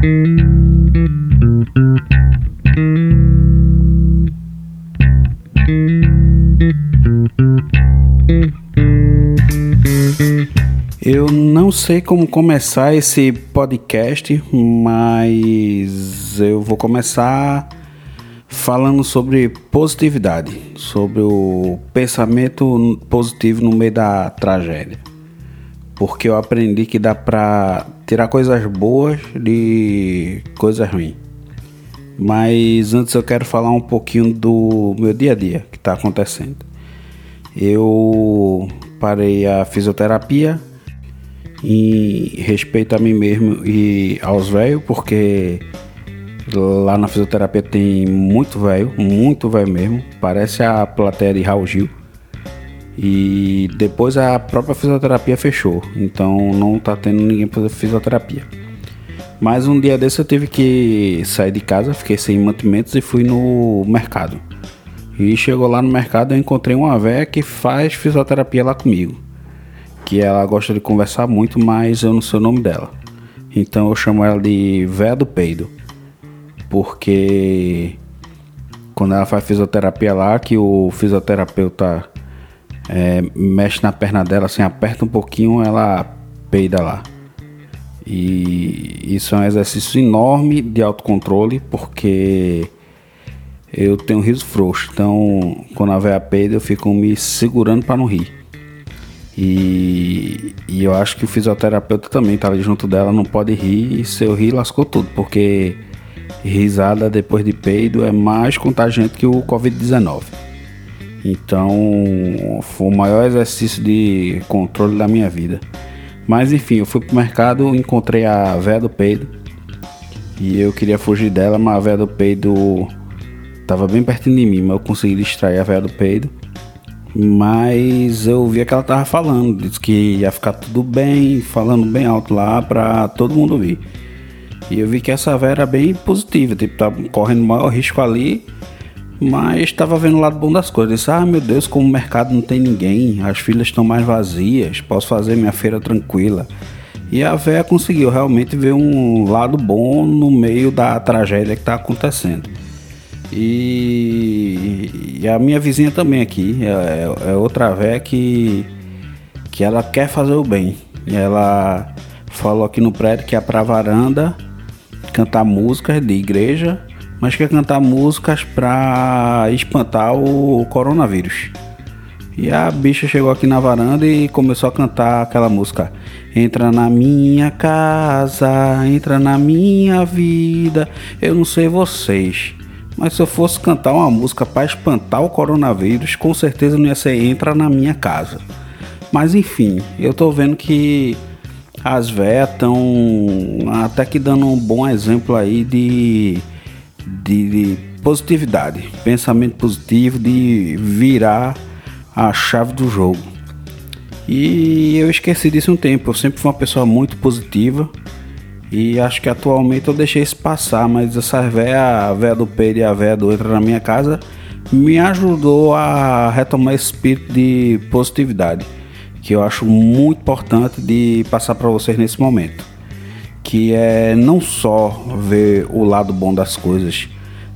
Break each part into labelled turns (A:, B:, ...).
A: Eu não sei como começar esse podcast, mas eu vou começar falando sobre positividade, sobre o pensamento positivo no meio da tragédia. Porque eu aprendi que dá pra tirar coisas boas de coisas ruins. Mas antes eu quero falar um pouquinho do meu dia a dia que está acontecendo. Eu parei a fisioterapia em respeito a mim mesmo e aos velhos, porque lá na fisioterapia tem muito velho, muito velho mesmo, parece a plateia de Raul Gil. E depois a própria fisioterapia fechou, então não tá tendo ninguém para fisioterapia. Mas um dia desse eu tive que sair de casa, fiquei sem mantimentos e fui no mercado. E chegou lá no mercado eu encontrei uma véia que faz fisioterapia lá comigo. Que ela gosta de conversar muito, mas eu não sei o nome dela. Então eu chamo ela de véia do peido. Porque quando ela faz fisioterapia lá, que o fisioterapeuta é, mexe na perna dela, assim, aperta um pouquinho, ela peida lá. E isso é um exercício enorme de autocontrole, porque eu tenho riso frouxo. Então, quando a veia peida, eu fico me segurando para não rir. E, e, eu acho que o fisioterapeuta também tá ali junto dela, não pode rir. E se eu rir, lascou tudo, porque risada depois de peido é mais contagiante que o Covid-19. Então, foi o maior exercício de controle da minha vida. Mas enfim, eu fui pro mercado, encontrei a véia do peido. E eu queria fugir dela, mas a véia do peido tava bem pertinho de mim, mas eu consegui distrair a véia do peido. Mas eu vi que ela tava falando, disse que ia ficar tudo bem, falando bem alto lá pra todo mundo ouvir. E eu vi que essa véia era bem positiva, tipo, tava correndo maior risco ali mas estava vendo o lado bom das coisas. Disse, ah, meu Deus, como o mercado não tem ninguém, as filas estão mais vazias, posso fazer minha feira tranquila. E a véia conseguiu realmente ver um lado bom no meio da tragédia que está acontecendo. E, e, a minha vizinha também aqui, é, é outra véia que, que ela quer fazer o bem. Ela falou aqui no prédio que é pra varanda cantar músicas de igreja mas quer cantar músicas pra espantar o coronavírus. E a bicha chegou aqui na varanda e começou a cantar aquela música. Entra na minha casa, entra na minha vida. Eu não sei vocês, mas se eu fosse cantar uma música para espantar o coronavírus, com certeza não ia ser Entra na minha casa. Mas enfim, eu tô vendo que as véias estão até que dando um bom exemplo aí de de, de positividade, pensamento positivo, de virar a chave do jogo. E eu esqueci disso um tempo. Eu sempre fui uma pessoa muito positiva. E acho que atualmente eu deixei isso passar. Mas essa véia, a véia do Pedro e a véia do Entra na minha casa me ajudou a retomar esse espírito de positividade. Que eu acho muito importante de passar para vocês nesse momento que é não só ver o lado bom das coisas,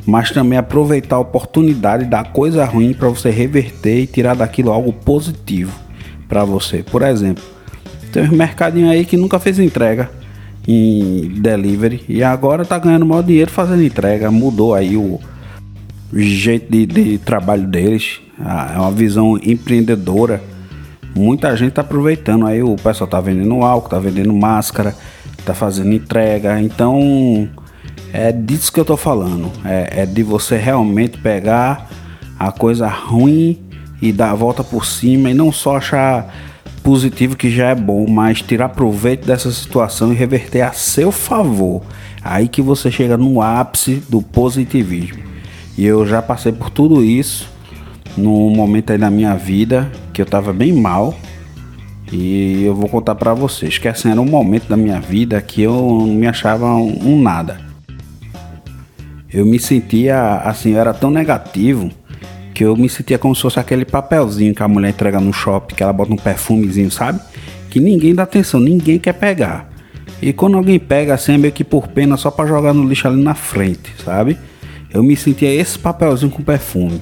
A: mas também aproveitar a oportunidade da coisa ruim para você reverter e tirar daquilo algo positivo para você. Por exemplo, tem um mercadinho aí que nunca fez entrega em delivery e agora tá ganhando maior dinheiro fazendo entrega, mudou aí o jeito de, de trabalho deles, é uma visão empreendedora. Muita gente tá aproveitando aí, o pessoal tá vendendo álcool, tá vendendo máscara, tá fazendo entrega. Então é disso que eu tô falando. É, é de você realmente pegar a coisa ruim e dar a volta por cima e não só achar positivo que já é bom, mas tirar proveito dessa situação e reverter a seu favor. Aí que você chega no ápice do positivismo. E eu já passei por tudo isso num momento aí da minha vida que eu tava bem mal e eu vou contar para vocês que assim era um momento da minha vida que eu não me achava um, um nada. Eu me sentia assim, eu era tão negativo que eu me sentia como se fosse aquele papelzinho que a mulher entrega no shopping, que ela bota um perfumezinho, sabe? Que ninguém dá atenção, ninguém quer pegar. E quando alguém pega assim, é meio que por pena só para jogar no lixo ali na frente, sabe? Eu me sentia esse papelzinho com perfume.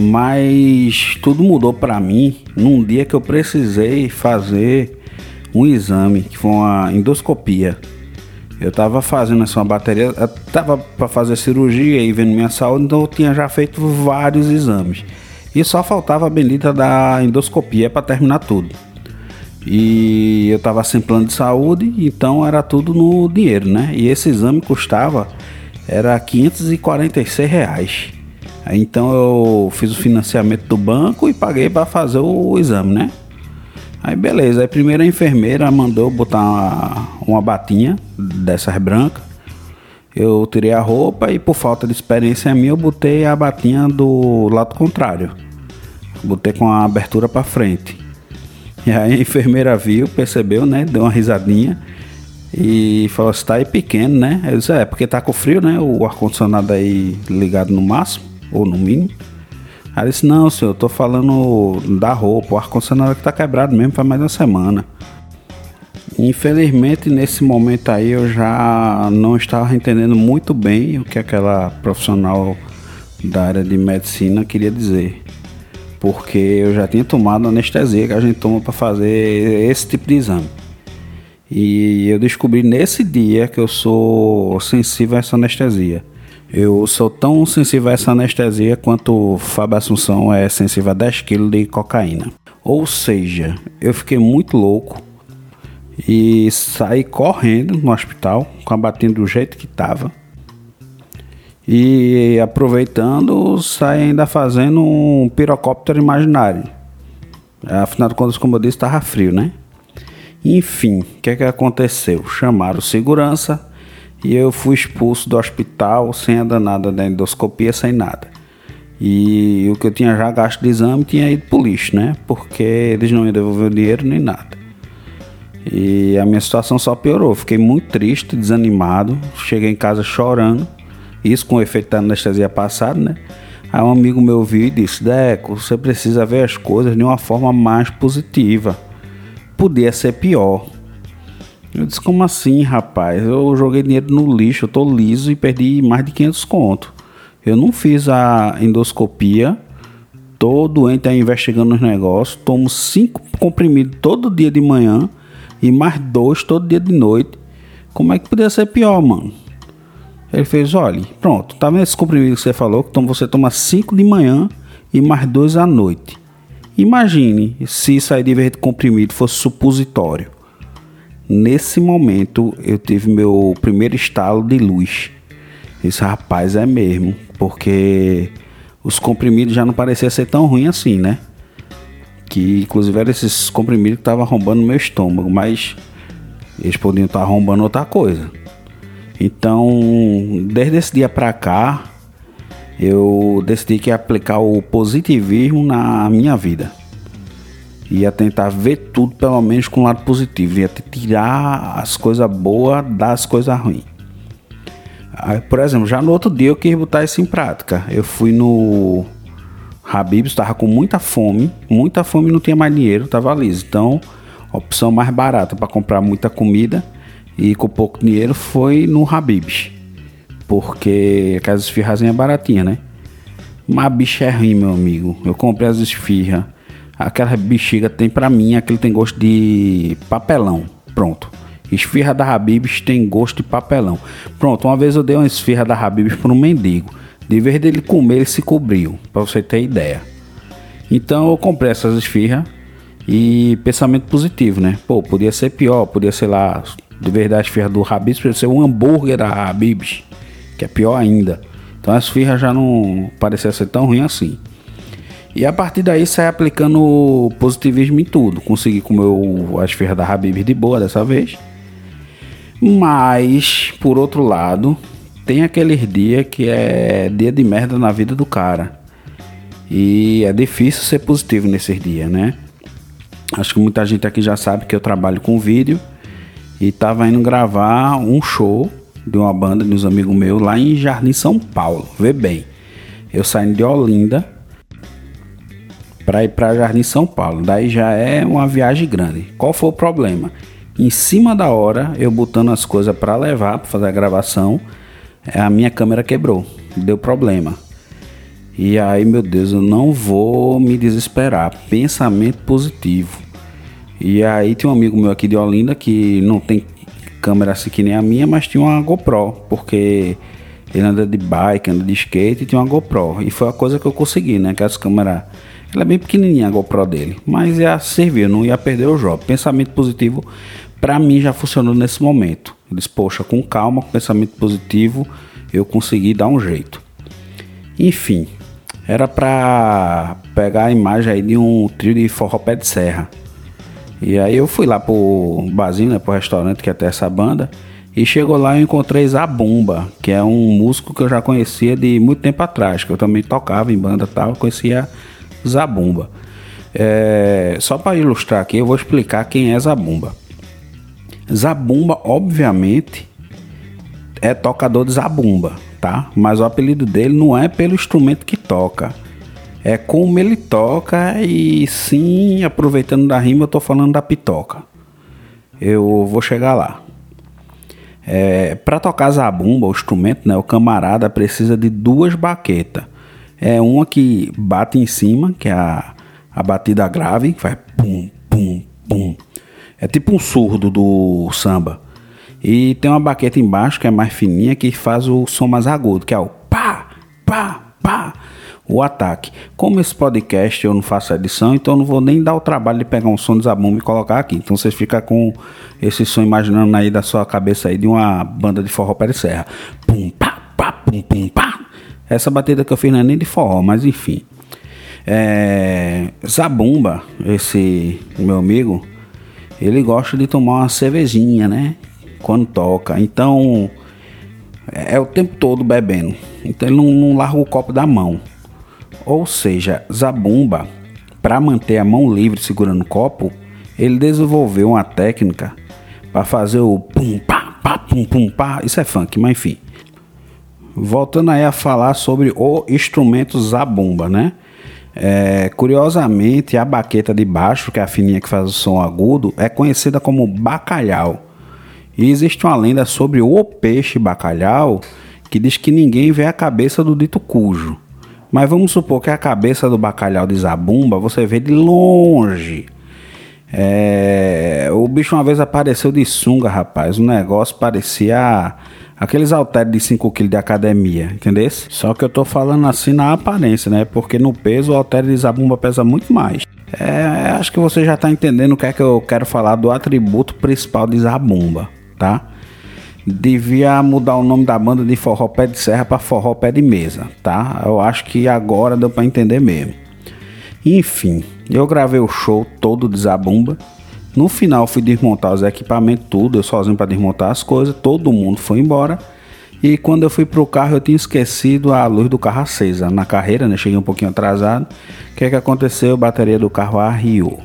A: Mas tudo mudou para mim num dia que eu precisei fazer um exame, que foi uma endoscopia. Eu tava fazendo essa bateria, eu tava para fazer cirurgia e vendo minha saúde, então eu tinha já feito vários exames. E só faltava a bendita da endoscopia para terminar tudo. E eu tava sem plano de saúde, então era tudo no dinheiro, né? E esse exame custava era 546 reais. Então eu fiz o financiamento do banco e paguei para fazer o exame, né? Aí beleza, aí primeiro a enfermeira mandou botar uma, uma batinha dessas brancas. Eu tirei a roupa e por falta de experiência minha eu botei a batinha do lado contrário. Botei com a abertura para frente. E aí a enfermeira viu, percebeu, né? Deu uma risadinha e falou assim, tá aí pequeno, né? Eu disse, é, porque tá com frio, né? O ar-condicionado aí ligado no máximo, ou no mínimo. Aí disse, não, senhor, eu tô falando da roupa, o ar-condicionado que tá quebrado mesmo faz mais uma semana. Infelizmente, nesse momento aí, eu já não estava entendendo muito bem o que aquela profissional da área de medicina queria dizer. Porque eu já tinha tomado anestesia que a gente toma para fazer esse tipo de exame. E eu descobri nesse dia que eu sou sensível a essa anestesia. Eu sou tão sensível a essa anestesia quanto Fábio Assunção é sensível a 10 kg de cocaína. Ou seja, eu fiquei muito louco e saí correndo no hospital, com a batinha do jeito que estava. E aproveitando, saí ainda fazendo um pirocóptero imaginário. Afinal de contas, como eu disse, estava frio, né? Enfim, o que, é que aconteceu? Chamaram segurança e eu fui expulso do hospital sem a danada da endoscopia, sem nada. E o que eu tinha já gasto de exame tinha ido pro lixo, né? Porque eles não iam devolver o dinheiro nem nada. E a minha situação só piorou. Fiquei muito triste, desanimado. Cheguei em casa chorando. Isso com o efeito da anestesia passada, né? Aí um amigo meu viu e disse: Deco, você precisa ver as coisas de uma forma mais positiva. Podia ser pior. Eu disse, como assim, rapaz? Eu joguei dinheiro no lixo, eu tô liso e perdi mais de 500 conto. Eu não fiz a endoscopia, tô doente aí investigando os negócios, tomo cinco comprimidos todo dia de manhã e mais dois todo dia de noite. Como é que podia ser pior, mano? Ele fez, olha, pronto, tá vendo esse comprimido que você falou? Que você toma cinco de manhã e mais dois à noite. Imagine se isso aí de vez de comprimido fosse supositório. Nesse momento eu tive meu primeiro estalo de luz. Esse rapaz é mesmo, porque os comprimidos já não pareciam ser tão ruim assim, né? Que inclusive eram esses comprimidos que estavam arrombando meu estômago, mas eles podiam estar arrombando outra coisa. Então, desde esse dia pra cá, eu decidi que ia aplicar o positivismo na minha vida ia tentar ver tudo pelo menos com o lado positivo, ia tirar as coisas boas das coisas ruins. Por exemplo, já no outro dia eu quis botar isso em prática. Eu fui no Habib's, estava com muita fome, muita fome, não tinha mais dinheiro, estava liso. Então, a opção mais barata para comprar muita comida e com pouco dinheiro foi no Habib's. Porque aquelas esfirrazinhas baratinhas, né? Mas a bicha é ruim, meu amigo. Eu comprei as esfirras Aquela bexiga tem para mim, aquele tem gosto de papelão. Pronto. Esfirra da Habibs tem gosto de papelão. Pronto, uma vez eu dei uma esfirra da Habibs para um mendigo. De vez dele comer, ele se cobriu, para você ter ideia. Então eu comprei essas esfirras e pensamento positivo, né? Pô, podia ser pior, podia ser lá, de vez da esfirra do Habibs, podia ser um hambúrguer da Habibs, que é pior ainda. Então as esfirra já não parecia ser tão ruim assim. E a partir daí sai aplicando positivismo em tudo. Consegui comer as ferras da Habib de boa dessa vez. Mas, por outro lado, tem aqueles dias que é dia de merda na vida do cara. E é difícil ser positivo nesses dias, né? Acho que muita gente aqui já sabe que eu trabalho com vídeo e tava indo gravar um show de uma banda de uns amigos meus lá em Jardim São Paulo. Vê bem, eu saindo de Olinda para ir para Jardim São Paulo. Daí já é uma viagem grande. Qual foi o problema? Em cima da hora, eu botando as coisas para levar, para fazer a gravação, a minha câmera quebrou, deu problema. E aí, meu Deus, eu não vou me desesperar. Pensamento positivo. E aí tem um amigo meu aqui de Olinda que não tem câmera assim que nem a minha, mas tinha uma GoPro, porque ele anda de bike, anda de skate e tinha uma GoPro. E foi a coisa que eu consegui, né? Que as câmeras. Ela é bem pequenininha a GoPro dele, mas ia servir, não ia perder o jogo. Pensamento positivo, para mim já funcionou nesse momento. Eu disse, poxa, com calma, com pensamento positivo, eu consegui dar um jeito. Enfim, era para pegar a imagem aí de um trio de forró pé de serra. E aí eu fui lá pro barzinho, né, pro restaurante que é até essa banda. E chegou lá e encontrei Zabumba, que é um músico que eu já conhecia de muito tempo atrás, que eu também tocava em banda tal, conhecia Zabumba. É, só para ilustrar aqui, eu vou explicar quem é Zabumba. Zabumba, obviamente, é tocador de Zabumba, tá? Mas o apelido dele não é pelo instrumento que toca é como ele toca e sim, aproveitando da rima, eu tô falando da pitoca. Eu vou chegar lá. É, para tocar zabumba, o instrumento, né, o camarada precisa de duas baquetas. É uma que bate em cima, que é a, a batida grave, que faz pum, pum, pum. É tipo um surdo do samba. E tem uma baqueta embaixo, que é mais fininha, que faz o som mais agudo, que é o pá, pá, pá o ataque. Como esse podcast eu não faço edição, então eu não vou nem dar o trabalho de pegar um som de zabumba e colocar aqui. Então vocês ficam com esse som imaginando aí da sua cabeça aí de uma banda de forró pé de serra. Pum, pá, pá, pum, pum, pá. Essa batida que eu fiz não é nem de forró, mas enfim. É, Zabumba, esse meu amigo, ele gosta de tomar uma cervejinha, né? Quando toca. Então, é, é o tempo todo bebendo. Então ele não, não larga o copo da mão. Ou seja, Zabumba, para manter a mão livre segurando o copo, ele desenvolveu uma técnica para fazer o pum pá, pá pum pum pá. Isso é funk, mas enfim. Voltando aí a falar sobre o instrumento Zabumba, né? É, curiosamente, a baqueta de baixo, que é a fininha que faz o som agudo, é conhecida como bacalhau. E existe uma lenda sobre o peixe bacalhau que diz que ninguém vê a cabeça do dito cujo. Mas vamos supor que a cabeça do bacalhau de Zabumba você vê de longe. É, o bicho uma vez apareceu de sunga, rapaz. O negócio parecia aqueles halteres de 5 kg de academia, entendeu? Só que eu tô falando assim na aparência, né? Porque no peso o halter de Zabumba pesa muito mais. É, acho que você já tá entendendo o que é que eu quero falar do atributo principal de Zabumba, tá? devia mudar o nome da banda de Forró Pé de Serra para Forró Pé de Mesa, tá? Eu acho que agora deu para entender mesmo. Enfim, eu gravei o show todo de Zabumba. No final fui desmontar os equipamentos, tudo, eu sozinho para desmontar as coisas, todo mundo foi embora. E quando eu fui pro carro, eu tinha esquecido a luz do carro acesa na carreira, né? Cheguei um pouquinho atrasado. O que é que aconteceu? A bateria do carro arriou.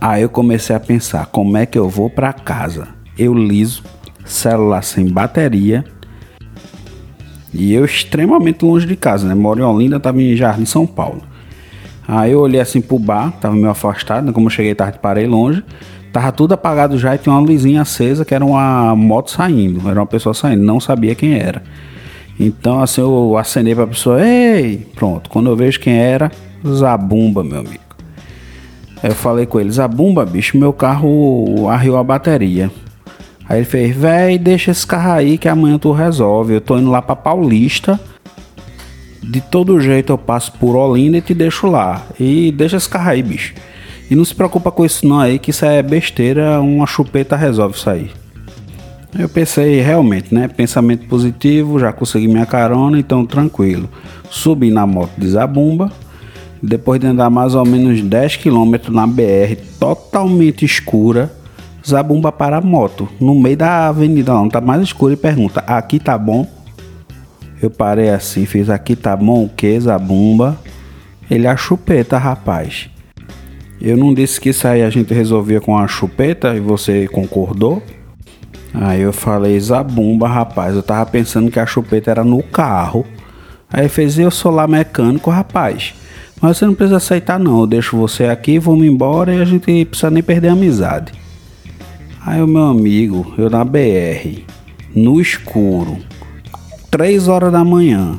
A: Aí eu comecei a pensar, como é que eu vou para casa? Eu liso, celular sem bateria. E eu extremamente longe de casa, né? Moro em Olinda, tava em Jardim, São Paulo. Aí eu olhei assim pro bar, tava meio afastado, né? como eu cheguei tarde, parei longe. Tava tudo apagado já e tinha uma luzinha acesa que era uma moto saindo, era uma pessoa saindo, não sabia quem era. Então assim eu acenei pra pessoa, ei, pronto. Quando eu vejo quem era, Zabumba, meu amigo. Aí eu falei com ele, Zabumba, bicho, meu carro arriou a bateria. Aí ele fez, véi, deixa esse carro aí que amanhã tu resolve. Eu tô indo lá pra Paulista. De todo jeito eu passo por Olinda e te deixo lá. E deixa esse carro aí, bicho. E não se preocupa com isso não aí, que isso é besteira, uma chupeta resolve isso aí. Eu pensei, realmente, né? Pensamento positivo, já consegui minha carona, então tranquilo. Subi na moto de Zabumba. Depois de andar mais ou menos 10 km na BR totalmente escura Zabumba para a moto, no meio da avenida, não tá mais escuro e pergunta: "Aqui tá bom?" Eu parei assim, fiz: "Aqui tá bom o que, Zabumba?" Ele a chupeta, rapaz. Eu não disse que isso aí a gente resolvia com a chupeta e você concordou? Aí eu falei, Zabumba, rapaz, eu tava pensando que a chupeta era no carro. Aí fez, eu sou lá mecânico, rapaz. Mas você não precisa aceitar não, eu deixo você aqui, vamos embora e a gente precisa nem perder a amizade. Aí o meu amigo, eu na BR, no escuro, 3 horas da manhã.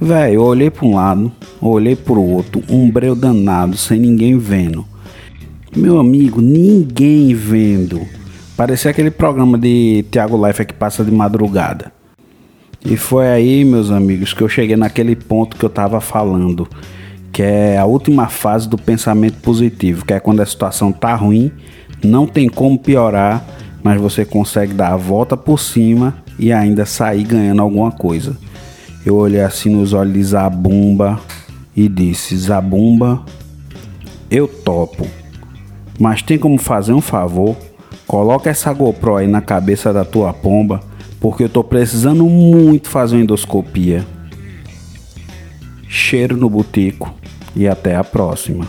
A: Velho, eu olhei para um lado, olhei para o outro, um breu danado, sem ninguém vendo. Meu amigo, ninguém vendo. Parecia aquele programa de Tiago Life que passa de madrugada. E foi aí, meus amigos, que eu cheguei naquele ponto que eu tava falando, que é a última fase do pensamento positivo, que é quando a situação tá ruim, não tem como piorar, mas você consegue dar a volta por cima e ainda sair ganhando alguma coisa. Eu olhei assim nos olhos de Zabumba e disse: Zabumba, eu topo, mas tem como fazer um favor? Coloca essa GoPro aí na cabeça da tua pomba, porque eu tô precisando muito fazer uma endoscopia. Cheiro no botico e até a próxima.